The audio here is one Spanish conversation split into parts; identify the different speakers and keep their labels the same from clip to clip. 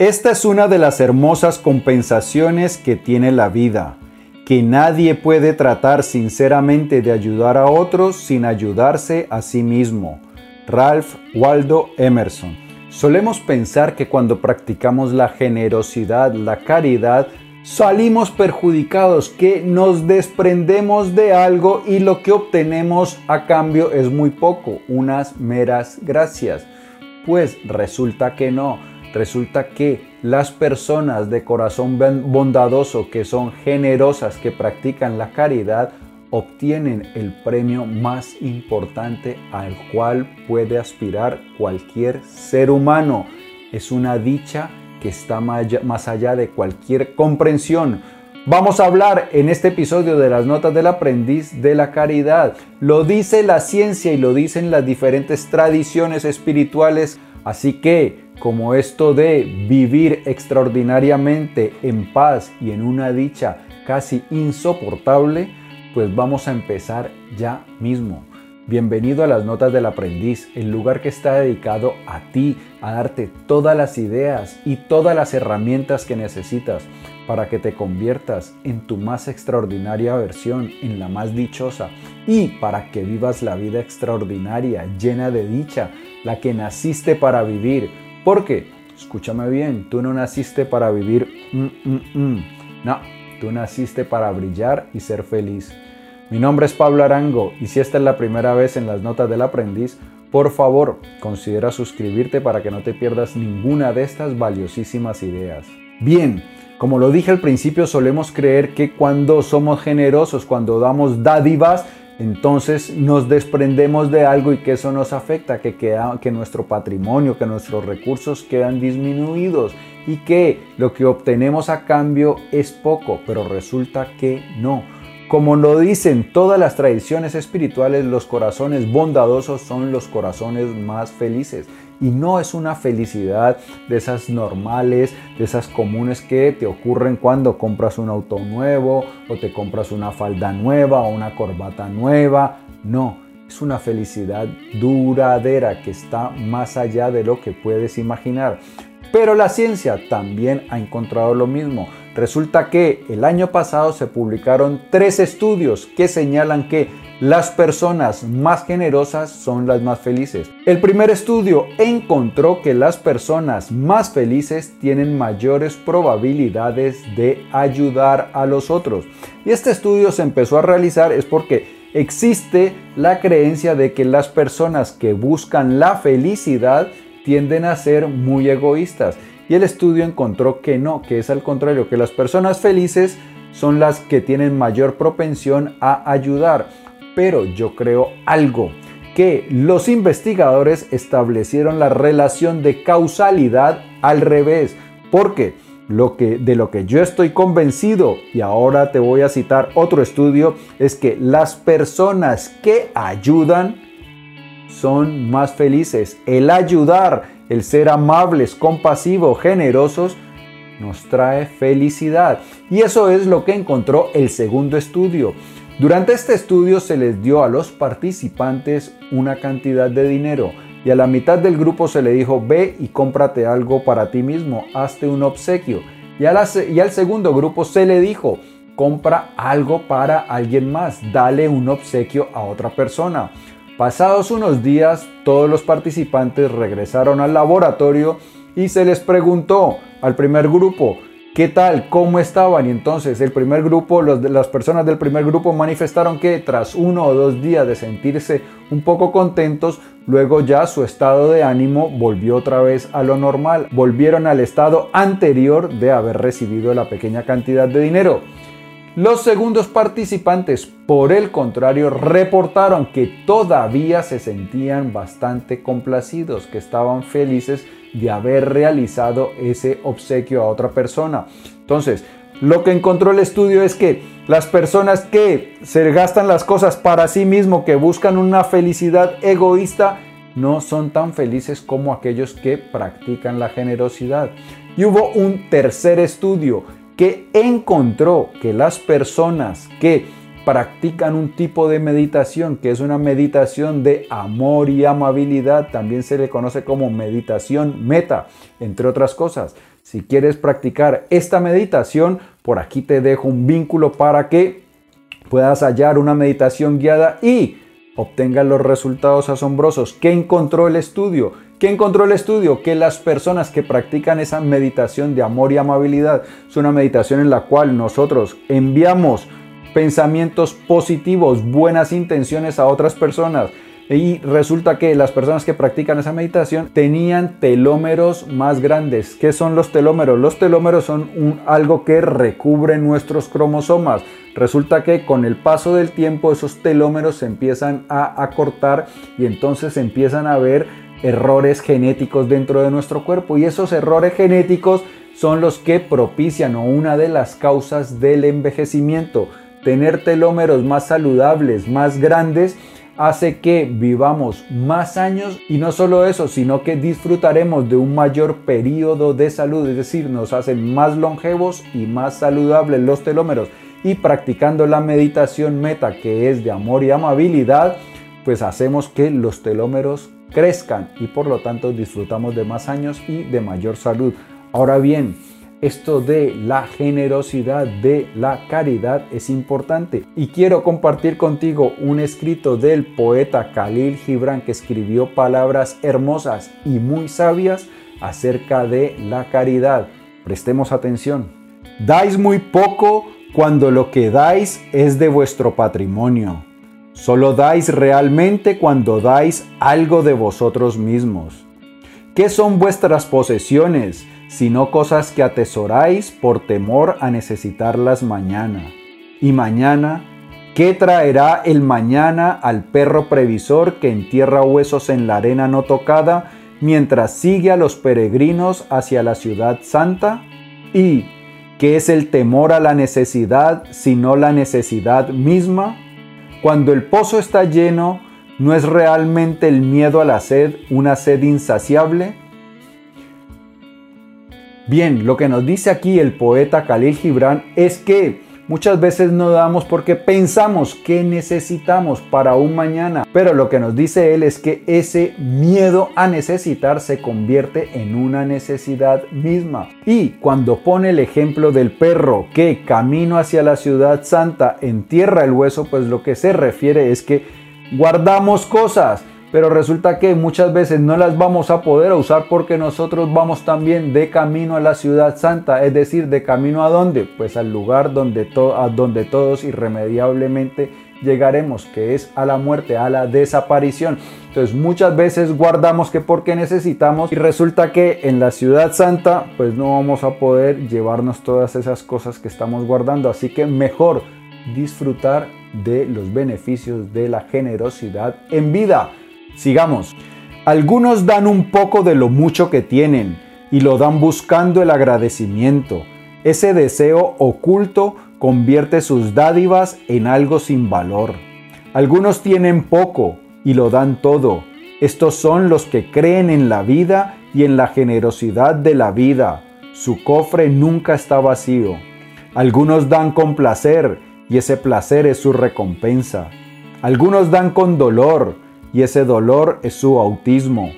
Speaker 1: Esta es una de las hermosas compensaciones que tiene la vida, que nadie puede tratar sinceramente de ayudar a otros sin ayudarse a sí mismo. Ralph Waldo Emerson. Solemos pensar que cuando practicamos la generosidad, la caridad, salimos perjudicados, que nos desprendemos de algo y lo que obtenemos a cambio es muy poco, unas meras gracias. Pues resulta que no, resulta que las personas de corazón bondadoso, que son generosas, que practican la caridad, obtienen el premio más importante al cual puede aspirar cualquier ser humano. Es una dicha que está más allá de cualquier comprensión. Vamos a hablar en este episodio de las notas del aprendiz de la caridad. Lo dice la ciencia y lo dicen las diferentes tradiciones espirituales. Así que, como esto de vivir extraordinariamente en paz y en una dicha casi insoportable, pues vamos a empezar ya mismo. Bienvenido a las Notas del Aprendiz, el lugar que está dedicado a ti, a darte todas las ideas y todas las herramientas que necesitas para que te conviertas en tu más extraordinaria versión, en la más dichosa, y para que vivas la vida extraordinaria, llena de dicha, la que naciste para vivir. Porque, escúchame bien, tú no naciste para vivir, mm, mm, mm. no, tú naciste para brillar y ser feliz. Mi nombre es Pablo Arango y si esta es la primera vez en las notas del aprendiz, por favor considera suscribirte para que no te pierdas ninguna de estas valiosísimas ideas. Bien, como lo dije al principio, solemos creer que cuando somos generosos, cuando damos dádivas, entonces nos desprendemos de algo y que eso nos afecta, que, que nuestro patrimonio, que nuestros recursos quedan disminuidos y que lo que obtenemos a cambio es poco, pero resulta que no. Como lo dicen todas las tradiciones espirituales, los corazones bondadosos son los corazones más felices. Y no es una felicidad de esas normales, de esas comunes que te ocurren cuando compras un auto nuevo o te compras una falda nueva o una corbata nueva. No, es una felicidad duradera que está más allá de lo que puedes imaginar. Pero la ciencia también ha encontrado lo mismo. Resulta que el año pasado se publicaron tres estudios que señalan que las personas más generosas son las más felices. El primer estudio encontró que las personas más felices tienen mayores probabilidades de ayudar a los otros. Y este estudio se empezó a realizar es porque existe la creencia de que las personas que buscan la felicidad tienden a ser muy egoístas. Y el estudio encontró que no, que es al contrario, que las personas felices son las que tienen mayor propensión a ayudar. Pero yo creo algo, que los investigadores establecieron la relación de causalidad al revés. Porque lo que, de lo que yo estoy convencido, y ahora te voy a citar otro estudio, es que las personas que ayudan son más felices. El ayudar, el ser amables, compasivos, generosos, nos trae felicidad. Y eso es lo que encontró el segundo estudio. Durante este estudio se les dio a los participantes una cantidad de dinero y a la mitad del grupo se le dijo ve y cómprate algo para ti mismo, hazte un obsequio. Y, y al segundo grupo se le dijo compra algo para alguien más, dale un obsequio a otra persona. Pasados unos días, todos los participantes regresaron al laboratorio y se les preguntó al primer grupo, ¿qué tal? ¿Cómo estaban? Y entonces el primer grupo, las personas del primer grupo manifestaron que tras uno o dos días de sentirse un poco contentos, luego ya su estado de ánimo volvió otra vez a lo normal, volvieron al estado anterior de haber recibido la pequeña cantidad de dinero. Los segundos participantes, por el contrario, reportaron que todavía se sentían bastante complacidos, que estaban felices de haber realizado ese obsequio a otra persona. Entonces, lo que encontró el estudio es que las personas que se gastan las cosas para sí mismo, que buscan una felicidad egoísta, no son tan felices como aquellos que practican la generosidad. Y hubo un tercer estudio que encontró que las personas que practican un tipo de meditación que es una meditación de amor y amabilidad, también se le conoce como meditación meta, entre otras cosas. Si quieres practicar esta meditación, por aquí te dejo un vínculo para que puedas hallar una meditación guiada y obtengas los resultados asombrosos. ¿Qué encontró el estudio? ¿Qué encontró el estudio? Que las personas que practican esa meditación de amor y amabilidad es una meditación en la cual nosotros enviamos pensamientos positivos, buenas intenciones a otras personas. Y resulta que las personas que practican esa meditación tenían telómeros más grandes. ¿Qué son los telómeros? Los telómeros son algo que recubre nuestros cromosomas. Resulta que con el paso del tiempo esos telómeros se empiezan a acortar y entonces empiezan a haber errores genéticos dentro de nuestro cuerpo. Y esos errores genéticos son los que propician o una de las causas del envejecimiento tener telómeros más saludables, más grandes, hace que vivamos más años y no solo eso, sino que disfrutaremos de un mayor periodo de salud, es decir, nos hacen más longevos y más saludables los telómeros. Y practicando la meditación meta, que es de amor y amabilidad, pues hacemos que los telómeros crezcan y por lo tanto disfrutamos de más años y de mayor salud. Ahora bien, esto de la generosidad, de la caridad es importante. Y quiero compartir contigo un escrito del poeta Khalil Gibran que escribió palabras hermosas y muy sabias acerca de la caridad. Prestemos atención. Dais muy poco cuando lo que dais es de vuestro patrimonio. Solo dais realmente cuando dais algo de vosotros mismos. ¿Qué son vuestras posesiones? Sino cosas que atesoráis por temor a necesitarlas mañana. Y mañana, ¿qué traerá el mañana al perro previsor que entierra huesos en la arena no tocada mientras sigue a los peregrinos hacia la ciudad santa? ¿Y qué es el temor a la necesidad sino la necesidad misma? Cuando el pozo está lleno, ¿no es realmente el miedo a la sed una sed insaciable? Bien, lo que nos dice aquí el poeta Khalil Gibran es que muchas veces no damos porque pensamos que necesitamos para un mañana, pero lo que nos dice él es que ese miedo a necesitar se convierte en una necesidad misma. Y cuando pone el ejemplo del perro que camino hacia la ciudad santa entierra el hueso, pues lo que se refiere es que guardamos cosas pero resulta que muchas veces no las vamos a poder usar porque nosotros vamos también de camino a la ciudad santa, es decir, de camino a dónde? Pues al lugar donde, a donde todos irremediablemente llegaremos, que es a la muerte, a la desaparición. Entonces muchas veces guardamos que porque necesitamos y resulta que en la ciudad santa pues no vamos a poder llevarnos todas esas cosas que estamos guardando, así que mejor disfrutar de los beneficios de la generosidad en vida. Sigamos. Algunos dan un poco de lo mucho que tienen y lo dan buscando el agradecimiento. Ese deseo oculto convierte sus dádivas en algo sin valor. Algunos tienen poco y lo dan todo. Estos son los que creen en la vida y en la generosidad de la vida. Su cofre nunca está vacío. Algunos dan con placer y ese placer es su recompensa. Algunos dan con dolor y ese dolor es su autismo.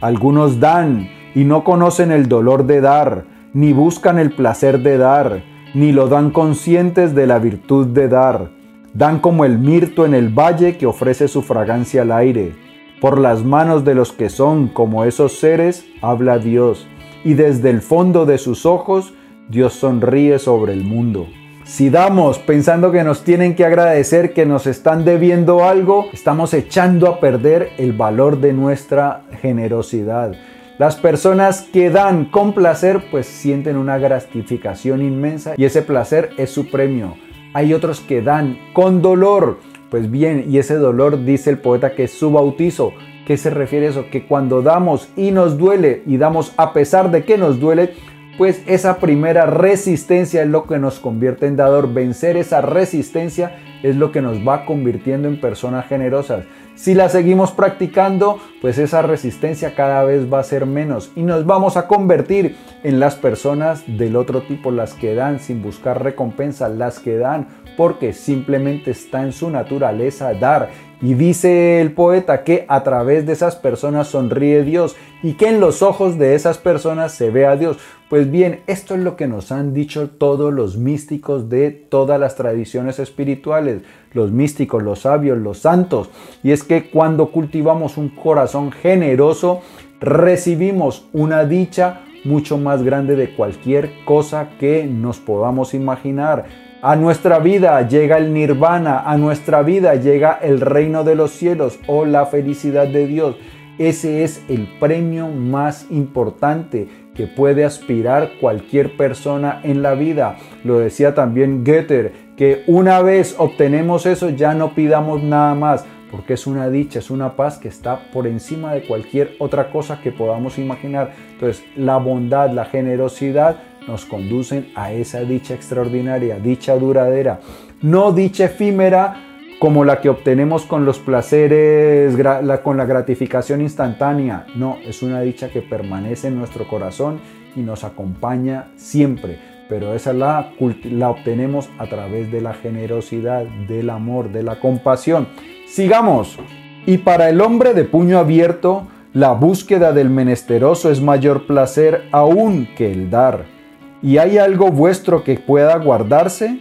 Speaker 1: Algunos dan y no conocen el dolor de dar, ni buscan el placer de dar, ni lo dan conscientes de la virtud de dar. Dan como el mirto en el valle que ofrece su fragancia al aire. Por las manos de los que son como esos seres, habla Dios, y desde el fondo de sus ojos, Dios sonríe sobre el mundo. Si damos pensando que nos tienen que agradecer, que nos están debiendo algo, estamos echando a perder el valor de nuestra generosidad. Las personas que dan con placer pues sienten una gratificación inmensa y ese placer es su premio. Hay otros que dan con dolor. Pues bien, y ese dolor dice el poeta que es su bautizo. ¿Qué se refiere a eso? Que cuando damos y nos duele y damos a pesar de que nos duele, pues esa primera resistencia es lo que nos convierte en dador. Vencer esa resistencia es lo que nos va convirtiendo en personas generosas. Si la seguimos practicando, pues esa resistencia cada vez va a ser menos y nos vamos a convertir en las personas del otro tipo, las que dan sin buscar recompensa, las que dan porque simplemente está en su naturaleza dar. Y dice el poeta que a través de esas personas sonríe Dios y que en los ojos de esas personas se ve a Dios. Pues bien, esto es lo que nos han dicho todos los místicos de todas las tradiciones espirituales, los místicos, los sabios, los santos. Y es que cuando cultivamos un corazón generoso, recibimos una dicha mucho más grande de cualquier cosa que nos podamos imaginar. A nuestra vida llega el nirvana, a nuestra vida llega el reino de los cielos o la felicidad de Dios. Ese es el premio más importante que puede aspirar cualquier persona en la vida. Lo decía también Goethe, que una vez obtenemos eso ya no pidamos nada más, porque es una dicha, es una paz que está por encima de cualquier otra cosa que podamos imaginar. Entonces, la bondad, la generosidad nos conducen a esa dicha extraordinaria, dicha duradera, no dicha efímera como la que obtenemos con los placeres, con la gratificación instantánea. No, es una dicha que permanece en nuestro corazón y nos acompaña siempre. Pero esa la, la obtenemos a través de la generosidad, del amor, de la compasión. Sigamos. Y para el hombre de puño abierto, la búsqueda del menesteroso es mayor placer aún que el dar ¿Y hay algo vuestro que pueda guardarse?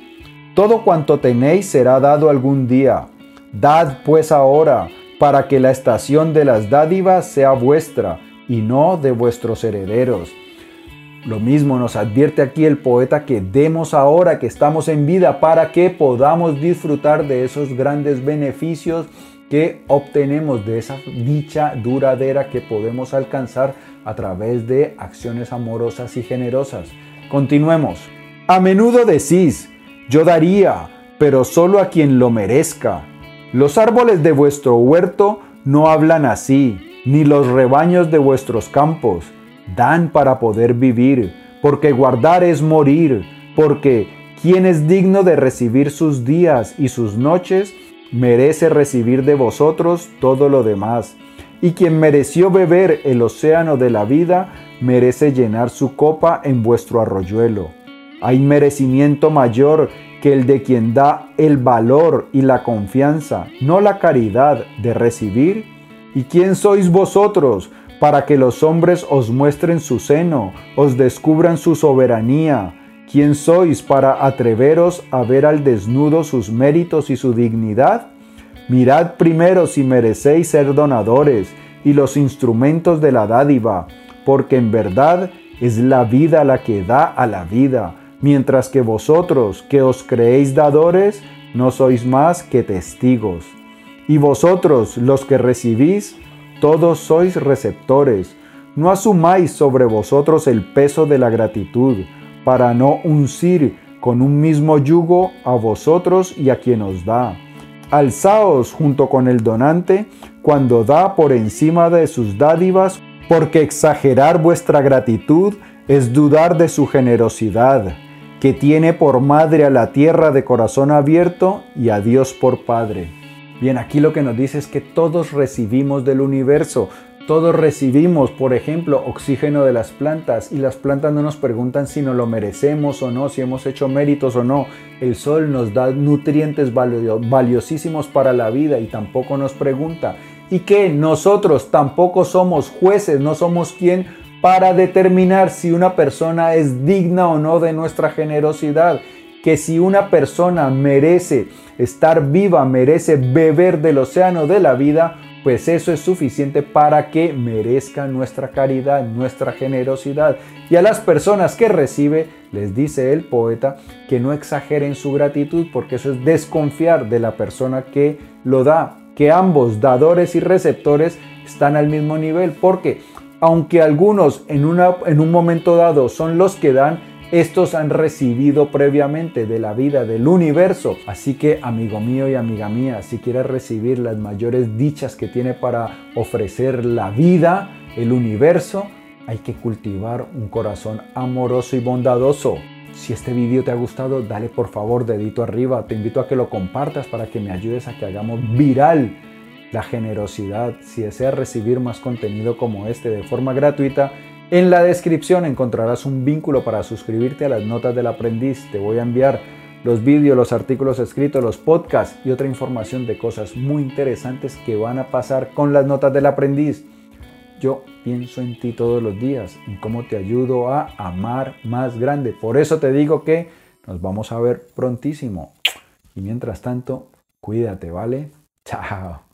Speaker 1: Todo cuanto tenéis será dado algún día. Dad pues ahora, para que la estación de las dádivas sea vuestra y no de vuestros herederos. Lo mismo nos advierte aquí el poeta que demos ahora que estamos en vida para que podamos disfrutar de esos grandes beneficios que obtenemos de esa dicha duradera que podemos alcanzar a través de acciones amorosas y generosas. Continuemos. A menudo decís, yo daría, pero solo a quien lo merezca. Los árboles de vuestro huerto no hablan así, ni los rebaños de vuestros campos. Dan para poder vivir, porque guardar es morir, porque quien es digno de recibir sus días y sus noches, merece recibir de vosotros todo lo demás. Y quien mereció beber el océano de la vida, merece llenar su copa en vuestro arroyuelo. Hay merecimiento mayor que el de quien da el valor y la confianza, no la caridad de recibir. ¿Y quién sois vosotros para que los hombres os muestren su seno, os descubran su soberanía? ¿Quién sois para atreveros a ver al desnudo sus méritos y su dignidad? Mirad primero si merecéis ser donadores y los instrumentos de la dádiva, porque en verdad es la vida la que da a la vida, mientras que vosotros que os creéis dadores, no sois más que testigos. Y vosotros los que recibís, todos sois receptores. No asumáis sobre vosotros el peso de la gratitud, para no uncir con un mismo yugo a vosotros y a quien os da. Alzaos junto con el donante cuando da por encima de sus dádivas porque exagerar vuestra gratitud es dudar de su generosidad, que tiene por madre a la tierra de corazón abierto y a Dios por Padre. Bien, aquí lo que nos dice es que todos recibimos del universo, todos recibimos, por ejemplo, oxígeno de las plantas y las plantas no nos preguntan si nos lo merecemos o no, si hemos hecho méritos o no. El sol nos da nutrientes valiosísimos para la vida y tampoco nos pregunta y que nosotros tampoco somos jueces, no somos quien para determinar si una persona es digna o no de nuestra generosidad, que si una persona merece estar viva, merece beber del océano de la vida, pues eso es suficiente para que merezca nuestra caridad, nuestra generosidad. Y a las personas que recibe, les dice el poeta, que no exageren su gratitud, porque eso es desconfiar de la persona que lo da, que ambos dadores y receptores están al mismo nivel, porque aunque algunos en, una, en un momento dado son los que dan, estos han recibido previamente de la vida del universo. Así que, amigo mío y amiga mía, si quieres recibir las mayores dichas que tiene para ofrecer la vida, el universo, hay que cultivar un corazón amoroso y bondadoso. Si este vídeo te ha gustado, dale por favor dedito arriba. Te invito a que lo compartas para que me ayudes a que hagamos viral la generosidad. Si deseas recibir más contenido como este de forma gratuita, en la descripción encontrarás un vínculo para suscribirte a las notas del aprendiz. Te voy a enviar los vídeos, los artículos escritos, los podcasts y otra información de cosas muy interesantes que van a pasar con las notas del aprendiz. Yo pienso en ti todos los días, en cómo te ayudo a amar más grande. Por eso te digo que nos vamos a ver prontísimo. Y mientras tanto, cuídate, ¿vale? Chao.